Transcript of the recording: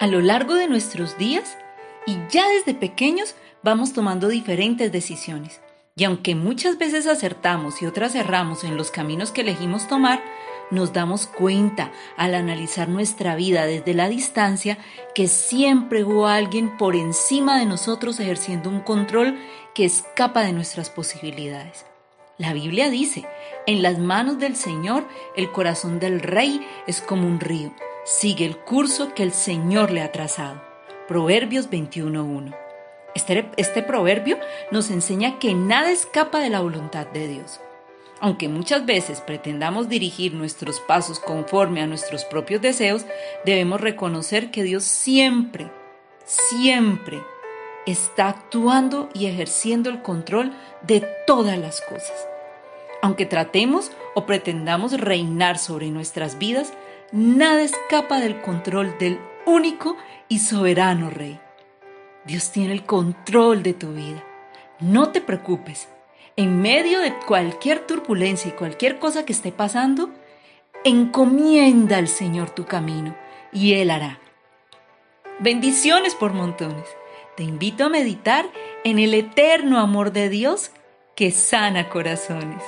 A lo largo de nuestros días y ya desde pequeños vamos tomando diferentes decisiones. Y aunque muchas veces acertamos y otras erramos en los caminos que elegimos tomar, nos damos cuenta al analizar nuestra vida desde la distancia que siempre hubo alguien por encima de nosotros ejerciendo un control que escapa de nuestras posibilidades. La Biblia dice, en las manos del Señor el corazón del rey es como un río, sigue el curso que el Señor le ha trazado. Proverbios 21.1. Este, este, proverbio nos enseña que nada escapa de la voluntad de Dios. Aunque muchas veces pretendamos dirigir nuestros pasos conforme a nuestros propios deseos, debemos reconocer que Dios siempre, siempre está actuando y ejerciendo el control de todas las cosas. Aunque tratemos o pretendamos reinar sobre nuestras vidas, nada escapa del control del único y soberano Rey. Dios tiene el control de tu vida. No te preocupes. En medio de cualquier turbulencia y cualquier cosa que esté pasando, encomienda al Señor tu camino y Él hará. Bendiciones por montones. Te invito a meditar en el eterno amor de Dios que sana corazones.